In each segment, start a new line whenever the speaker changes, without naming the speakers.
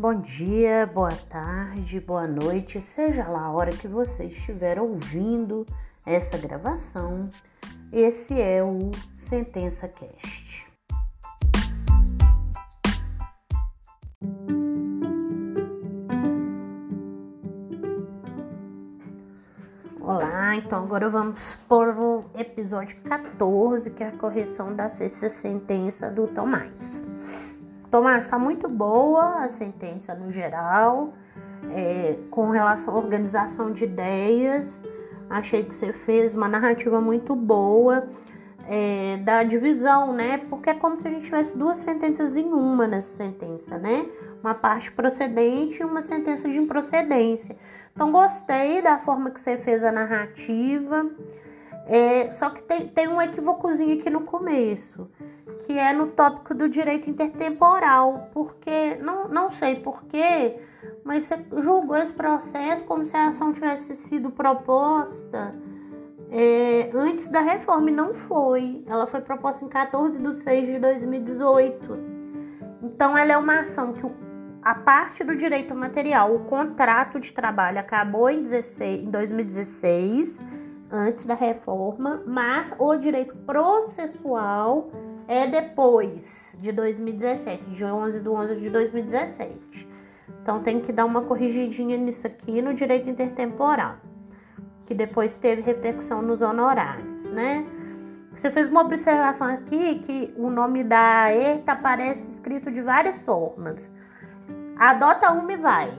Bom dia, boa tarde, boa noite, seja lá a hora que você estiver ouvindo essa gravação. Esse é o Sentença Cast. Olá, então agora vamos para o episódio 14, que é a correção da sexta sentença do Tomás. Tomás, está muito boa a sentença no geral, é, com relação à organização de ideias. Achei que você fez uma narrativa muito boa é, da divisão, né? Porque é como se a gente tivesse duas sentenças em uma nessa sentença, né? Uma parte procedente e uma sentença de improcedência. Então, gostei da forma que você fez a narrativa. É, só que tem, tem um equivocozinho aqui no começo que é no tópico do direito intertemporal, porque não, não sei porquê, mas você julgou esse processo como se a ação tivesse sido proposta é, antes da reforma, e não foi. Ela foi proposta em 14 de 6 de 2018. Então, ela é uma ação que a parte do direito material, o contrato de trabalho, acabou em, 16, em 2016, antes da reforma, mas o direito processual é depois de 2017, de 11 de 11 de 2017. Então tem que dar uma corrigidinha nisso aqui no direito intertemporal, que depois teve repercussão nos honorários, né? Você fez uma observação aqui que o nome da ETA aparece escrito de várias formas. Adota uma e vai.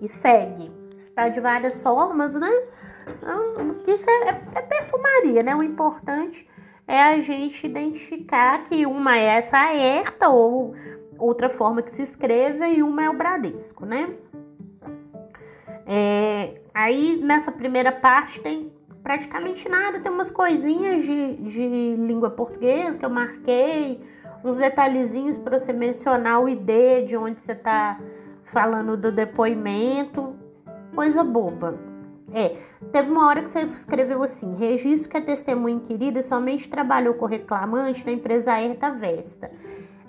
E segue. Está de várias formas, né? Então, isso é, é, é perfumaria, né? O importante é a gente identificar que uma é essa aerta ou outra forma que se escreve e uma é o Bradesco, né? É, aí nessa primeira parte tem praticamente nada, tem umas coisinhas de, de língua portuguesa que eu marquei, uns detalhezinhos para você mencionar o ID de onde você está falando do depoimento, coisa boba. É, teve uma hora que você escreveu assim: registro que a testemunha inquirida somente trabalhou com reclamante na empresa Erta Vesta.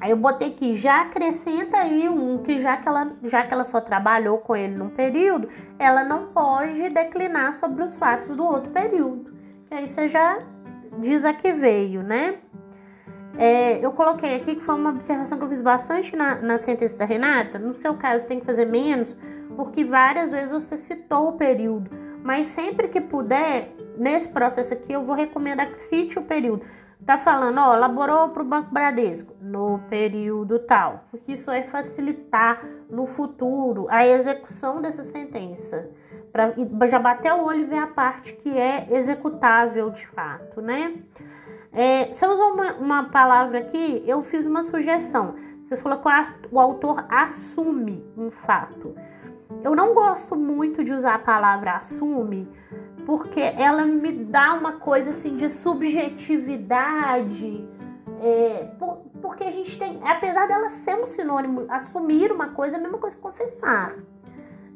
Aí eu botei aqui, já acrescenta aí um que já que ela, já que ela só trabalhou com ele num período, ela não pode declinar sobre os fatos do outro período. Que aí você já diz a que veio, né? É, eu coloquei aqui que foi uma observação que eu fiz bastante na, na sentença da Renata. No seu caso, tem que fazer menos, porque várias vezes você citou o período. Mas sempre que puder, nesse processo aqui, eu vou recomendar que cite o período. Tá falando, ó, elaborou para o Banco Bradesco no período tal, porque isso vai facilitar no futuro a execução dessa sentença. Para já bater o olho e ver a parte que é executável de fato, né? É, você usou uma, uma palavra aqui, eu fiz uma sugestão. Você falou que o autor assume um fato. Eu não gosto muito de usar a palavra assume, porque ela me dá uma coisa assim de subjetividade. É, por, porque a gente tem, apesar dela ser um sinônimo, assumir uma coisa é a mesma coisa que confessar,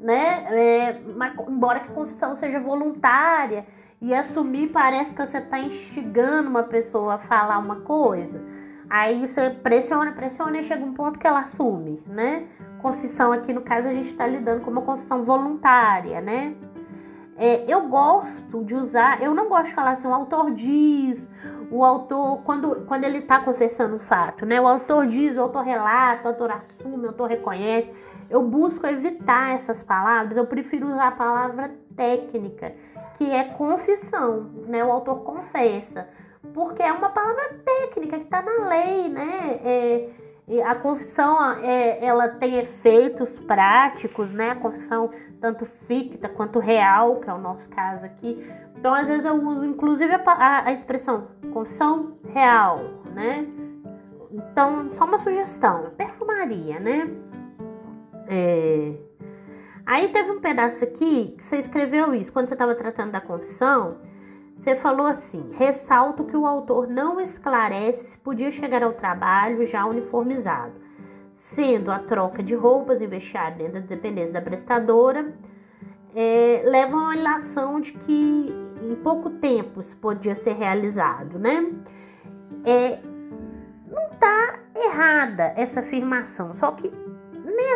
né? É, mas, embora que confissão seja voluntária e assumir parece que você está instigando uma pessoa a falar uma coisa. Aí você pressiona, pressiona e chega um ponto que ela assume, né? Confissão aqui no caso a gente está lidando com uma confissão voluntária, né? É, eu gosto de usar, eu não gosto de falar assim, o autor diz, o autor, quando, quando ele está confessando o fato, né? O autor diz, o autor relata, o autor assume, o autor reconhece. Eu busco evitar essas palavras, eu prefiro usar a palavra técnica, que é confissão, né? O autor confessa porque é uma palavra técnica que está na lei, né? É, a confissão é, ela tem efeitos práticos, né? A confissão tanto ficta quanto real, que é o nosso caso aqui. Então, às vezes eu uso inclusive a, a, a expressão confissão real, né? Então, só uma sugestão, perfumaria, né? É... Aí teve um pedaço aqui que você escreveu isso quando você estava tratando da confissão você falou assim: ressalto que o autor não esclarece se podia chegar ao trabalho já uniformizado, sendo a troca de roupas e vestiário dentro da dependência da prestadora, é, leva a uma ilação de que em pouco tempo isso podia ser realizado, né? É, não está errada essa afirmação, só que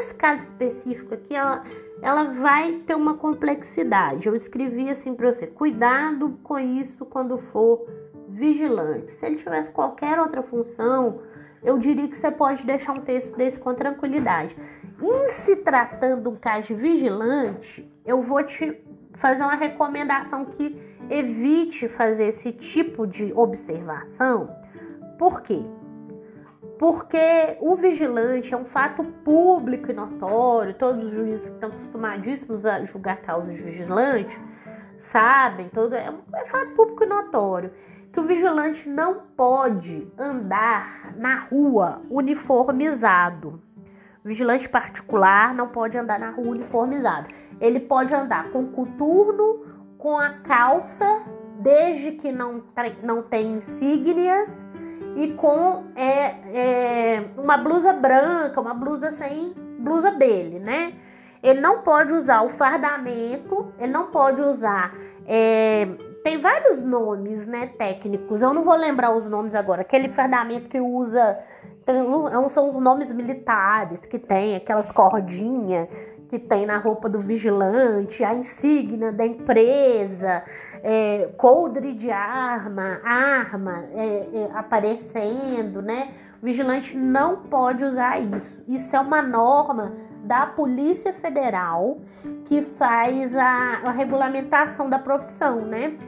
nesse caso específico aqui, ela, ela vai ter uma complexidade. Eu escrevi assim para você: cuidado com isso quando for vigilante. Se ele tivesse qualquer outra função, eu diria que você pode deixar um texto desse com tranquilidade. Em se tratando um caso de vigilante, eu vou te fazer uma recomendação que evite fazer esse tipo de observação. Por quê? Porque o vigilante é um fato público e notório, todos os juízes que estão acostumadíssimos a julgar causas de vigilante sabem, todo, é, é fato público e notório que o vigilante não pode andar na rua uniformizado. Vigilante particular não pode andar na rua uniformizado. Ele pode andar com coturno, com a calça, desde que não, não tem insígnias, e com é, é, uma blusa branca, uma blusa sem blusa dele, né? Ele não pode usar o fardamento, ele não pode usar é, tem vários nomes, né, técnicos. Eu não vou lembrar os nomes agora. Aquele fardamento que usa é são os nomes militares que tem aquelas cordinhas que tem na roupa do vigilante, a insígnia da empresa, é, coldre de arma, arma é, é, aparecendo, né? O vigilante não pode usar isso. Isso é uma norma da Polícia Federal que faz a, a regulamentação da profissão, né?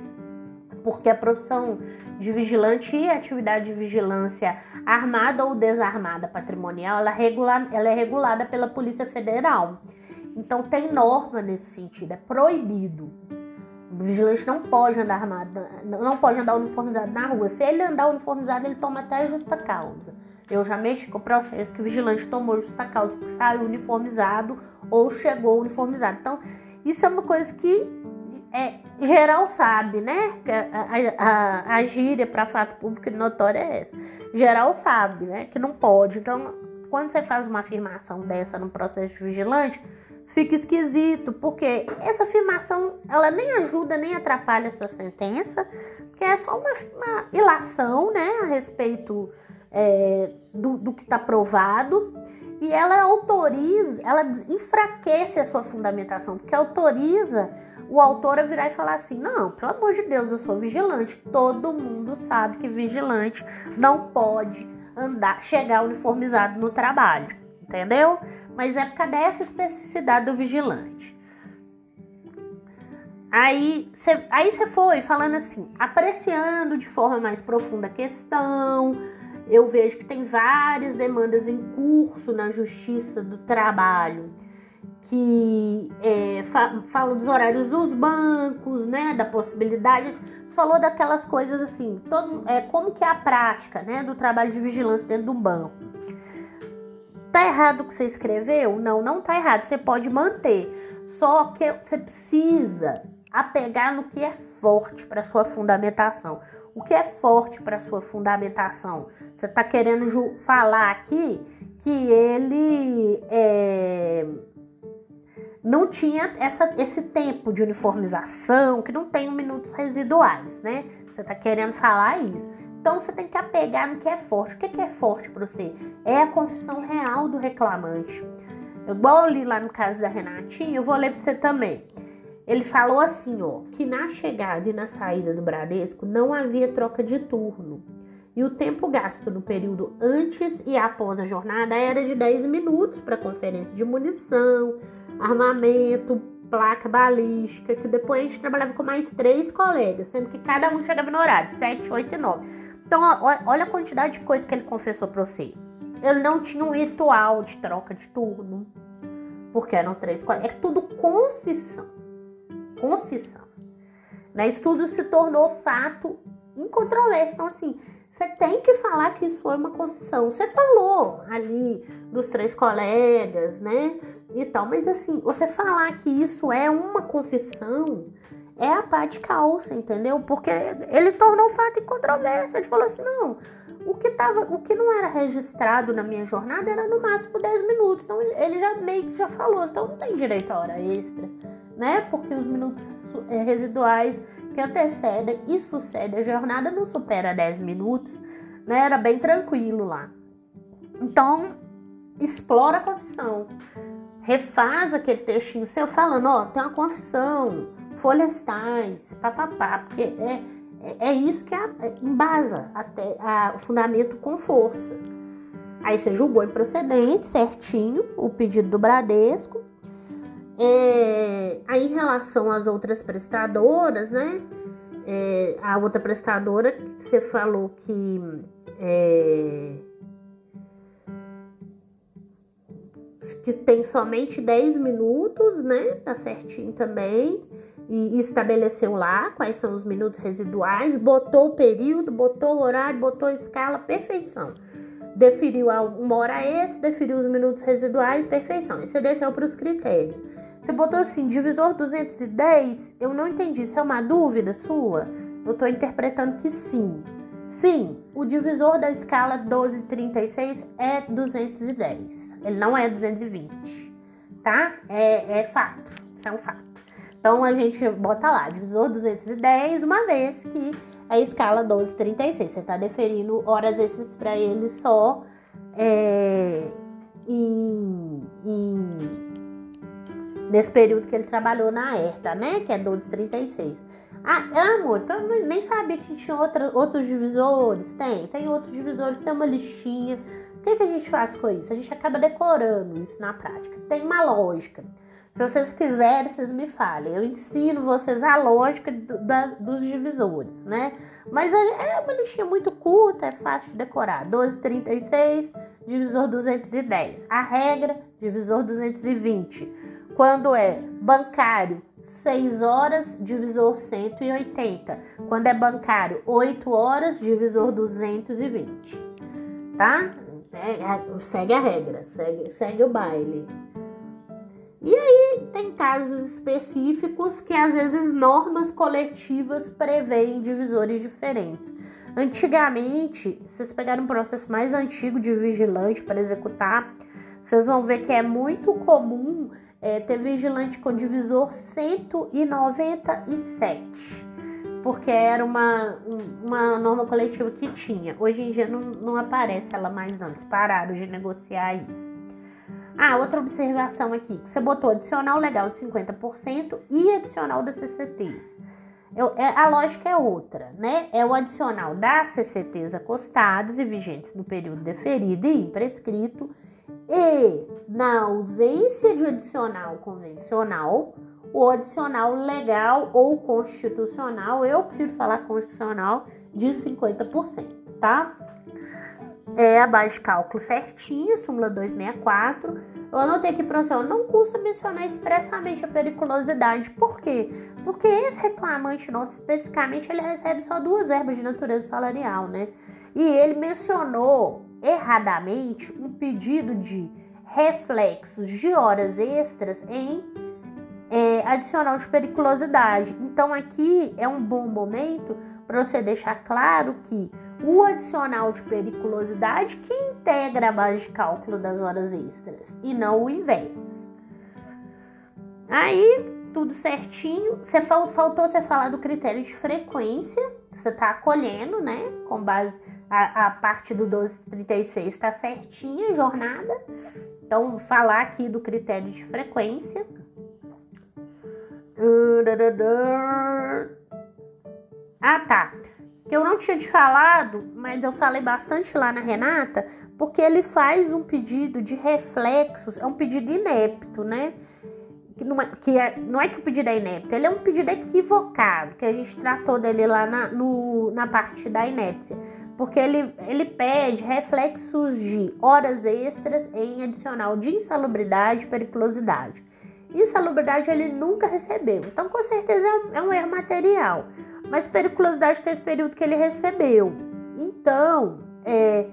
porque a profissão de vigilante e a atividade de vigilância armada ou desarmada patrimonial, ela, regula, ela é regulada pela Polícia Federal. Então tem norma nesse sentido, é proibido. Vigilante não pode andar armado, não pode andar uniformizado na rua. Se ele andar uniformizado, ele toma até justa causa. Eu já mexi com o processo que o vigilante tomou justa causa, que saiu uniformizado ou chegou uniformizado. Então, isso é uma coisa que é, geral sabe, né? A, a, a gíria para fato público e notório é essa. Geral sabe, né? Que não pode. Então, quando você faz uma afirmação dessa no processo de vigilante, fica esquisito, porque essa afirmação ela nem ajuda nem atrapalha a sua sentença, porque é só uma, uma ilação, né? A respeito é, do, do que está provado. E ela autoriza, ela enfraquece a sua fundamentação, porque autoriza o autor a virar e falar assim: não, pelo amor de Deus, eu sou vigilante. Todo mundo sabe que vigilante não pode andar, chegar uniformizado no trabalho, entendeu? Mas é por causa dessa especificidade do vigilante. Aí você aí foi falando assim, apreciando de forma mais profunda a questão. Eu vejo que tem várias demandas em curso na Justiça do Trabalho que é, fa fala dos horários dos bancos, né, da possibilidade, falou daquelas coisas assim, todo, é, como que é a prática, né, do trabalho de vigilância dentro do banco. Tá errado o que você escreveu? Não, não tá errado, você pode manter, só que você precisa apegar no que é forte para sua fundamentação. O que é forte para sua fundamentação? Você está querendo falar aqui que ele é não tinha essa, esse tempo de uniformização, que não tem minutos residuais, né? Você está querendo falar isso. Então você tem que apegar no que é forte. O que é forte para você? É a confissão real do reclamante. Igual eu li lá no caso da Renatinha, eu vou ler para você também. Ele falou assim, ó, que na chegada e na saída do Bradesco não havia troca de turno. E o tempo gasto no período antes e após a jornada era de 10 minutos para conferência de munição, armamento, placa balística, que depois a gente trabalhava com mais três colegas, sendo que cada um chegava no horário, 7, 8 e 9. Então, olha a quantidade de coisa que ele confessou para você. Ele não tinha um ritual de troca de turno, porque eram três colegas. É tudo confissão. Confissão. Né? Isso tudo se tornou fato incontroverso. Então, assim, você tem que falar que isso foi uma confissão. Você falou ali dos três colegas, né? e tal. Mas assim, você falar que isso é uma confissão é a parte calça, entendeu? Porque ele tornou o fato em controvérsia. Ele falou assim: não, o que, tava, o que não era registrado na minha jornada era no máximo 10 minutos. Então ele já meio que já falou, então não tem direito a hora extra, né? Porque os minutos é, residuais que antecedem e sucedem a jornada não supera 10 minutos, né? Era bem tranquilo lá. Então, explora a confissão refaz aquele textinho seu falando, ó, tem uma confissão, folhas tais, papapá, porque é, é, é isso que a, é, embasa até a, o fundamento com força. Aí você julgou improcedente, certinho, o pedido do Bradesco. É, aí em relação às outras prestadoras, né? É, a outra prestadora que você falou que é, que tem somente 10 minutos, né? Tá certinho também. E estabeleceu lá quais são os minutos residuais, botou o período, botou o horário, botou a escala, perfeição. Deferiu uma hora extra, deferiu os minutos residuais, perfeição. E você desceu para os critérios. Você botou assim, divisor 210, eu não entendi. Isso é uma dúvida sua? Eu estou interpretando que sim. Sim, o divisor da escala 1236 é 210. Ele não é 220, tá? É, é fato. Isso é um fato. Então a gente bota lá, divisor 210, uma vez que é a escala 1236. Você está deferindo horas extras para ele só é, em, em, nesse período que ele trabalhou na ERTA, né? Que é 1236. Ah, amor, então eu nem sabia que tinha outra, outros divisores. Tem, tem outros divisores, tem uma listinha. O que, que a gente faz com isso? A gente acaba decorando isso na prática. Tem uma lógica. Se vocês quiserem, vocês me falem. Eu ensino vocês a lógica do, da, dos divisores, né? Mas é uma listinha muito curta, é fácil de decorar. 1236, divisor 210. A regra, divisor 220. Quando é bancário, 6 horas, divisor 180. Quando é bancário, 8 horas, divisor 220. Tá? É, é, segue a regra, segue, segue o baile. E aí tem casos específicos que às vezes normas coletivas preveem divisores diferentes. Antigamente, vocês pegaram um processo mais antigo de vigilante para executar, vocês vão ver que é muito comum é, ter vigilante com divisor 197, porque era uma, uma norma coletiva que tinha. Hoje em dia não, não aparece ela mais não, eles pararam de negociar isso. Ah, outra observação aqui, que você botou adicional legal de 50% e adicional das CCTs. Eu, é, a lógica é outra, né? É o adicional das CCTs acostadas e vigentes no período deferido e imprescrito e, na ausência de adicional convencional, o adicional legal ou constitucional, eu prefiro falar constitucional, de 50%, tá? É a base de cálculo certinha, súmula 264. Eu anotei aqui para você, não custa mencionar expressamente a periculosidade. Por quê? Porque esse reclamante nosso, especificamente, ele recebe só duas verbas de natureza salarial, né? E ele mencionou erradamente um pedido de reflexos de horas extras em é, adicional de periculosidade. Então aqui é um bom momento para você deixar claro que o adicional de periculosidade que integra a base de cálculo das horas extras e não o inverso. Aí, tudo certinho. Você faltou você falar do critério de frequência, você está acolhendo, né? Com base a, a parte do 1236 está certinha, jornada. Então, falar aqui do critério de frequência. Ah, tá. Eu não tinha te falado, mas eu falei bastante lá na Renata, porque ele faz um pedido de reflexos, é um pedido inepto, né? Que não é que, é, não é que o pedido é inepto, ele é um pedido equivocado, que a gente tratou dele lá na, no, na parte da inépcia porque ele, ele pede reflexos de horas extras em adicional de insalubridade e periculosidade. Insalubridade ele nunca recebeu, então com certeza é um erro material, mas periculosidade teve período que ele recebeu. Então, é,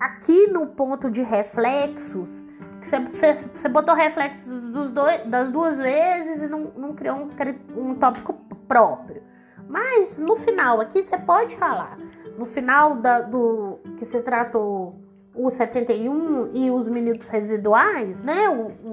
aqui no ponto de reflexos, você, você botou reflexos dois, das duas vezes e não, não criou um, um tópico próprio. Mas no final aqui você pode falar no final da, do que se tratou o 71 e os minutos residuais, né? O,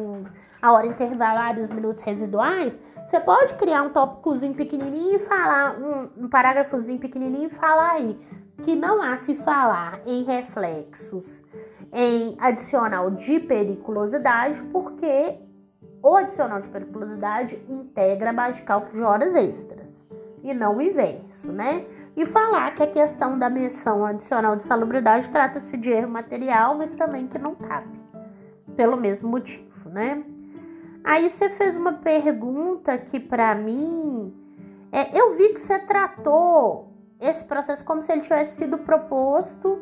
a hora intervalar e os minutos residuais, você pode criar um tópicozinho pequenininho e falar, um, um parágrafozinho pequenininho e falar aí que não há se falar em reflexos em adicional de periculosidade, porque o adicional de periculosidade integra de cálculo de horas extras e não o inverso, né? E falar que a questão da menção adicional de salubridade trata-se de erro material, mas também que não cabe, pelo mesmo motivo, né? Aí você fez uma pergunta que para mim, é, eu vi que você tratou esse processo como se ele tivesse sido proposto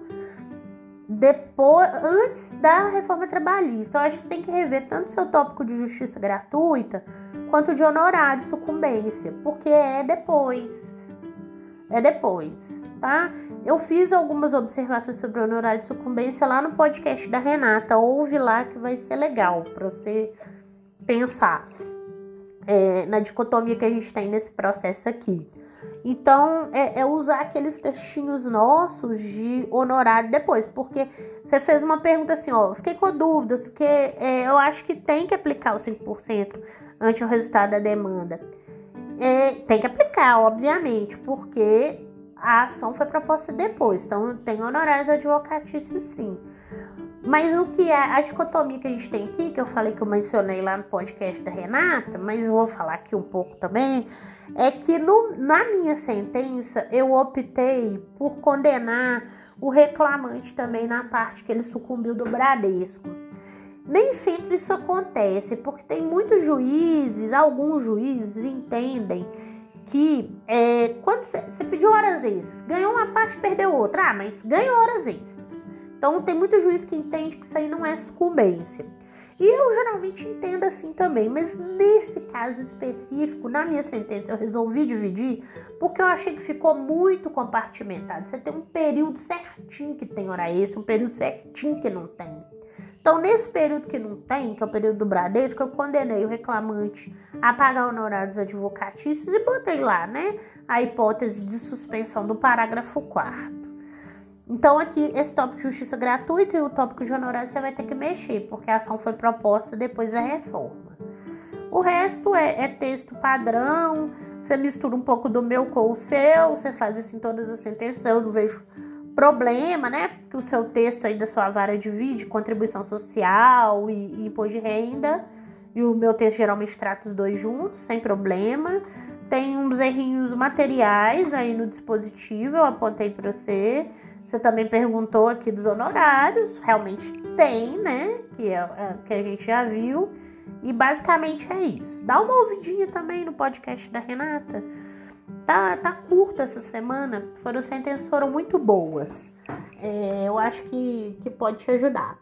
depois, antes da reforma trabalhista. Eu acho que você tem que rever tanto seu tópico de justiça gratuita quanto de honorário de sucumbência, porque é depois. É depois, tá? Eu fiz algumas observações sobre honorário de sucumbência lá no podcast da Renata. Ouve lá que vai ser legal para você pensar é, na dicotomia que a gente tem nesse processo aqui. Então, é, é, usar aqueles textinhos nossos de honorário depois, porque você fez uma pergunta assim, ó, fiquei com dúvidas, porque é, eu acho que tem que aplicar o 5% ante o resultado da demanda. É, tem que aplicar, obviamente, porque a ação foi proposta depois, então tem honorários advocatícios sim. Mas o que é a dicotomia que a gente tem aqui, que eu falei que eu mencionei lá no podcast da Renata, mas vou falar aqui um pouco também, é que no, na minha sentença eu optei por condenar o reclamante também na parte que ele sucumbiu do Bradesco. Nem sempre isso acontece, porque tem muitos juízes, alguns juízes entendem que é, quando você pediu horas extras, ganhou uma parte, perdeu outra. Ah, mas ganhou horas extras. Então tem muito juiz que entende que isso aí não é sucumbência. E eu geralmente entendo assim também, mas nesse caso específico, na minha sentença, eu resolvi dividir porque eu achei que ficou muito compartimentado. Você tem um período certinho que tem hora extra, um período certinho que não tem. Então, nesse período que não tem, que é o período do Bradesco, eu condenei o reclamante a pagar honorários advocatícios e botei lá, né, a hipótese de suspensão do parágrafo 4 então, aqui, esse tópico de justiça gratuita e o tópico de honorário você vai ter que mexer, porque a ação foi proposta depois da reforma. O resto é, é texto padrão, você mistura um pouco do meu com o seu, você faz isso em todas as sentenças, eu não vejo problema, né? Que o seu texto aí da sua vara divide contribuição social e, e imposto de renda, e o meu texto geralmente trata os dois juntos, sem problema. Tem uns errinhos materiais aí no dispositivo, eu apontei para você. Você também perguntou aqui dos honorários, realmente tem, né? Que, é, é, que a gente já viu. E basicamente é isso. Dá uma ouvidinha também no podcast da Renata. Tá, tá curto essa semana. Foram sentenças foram muito boas. É, eu acho que, que pode te ajudar.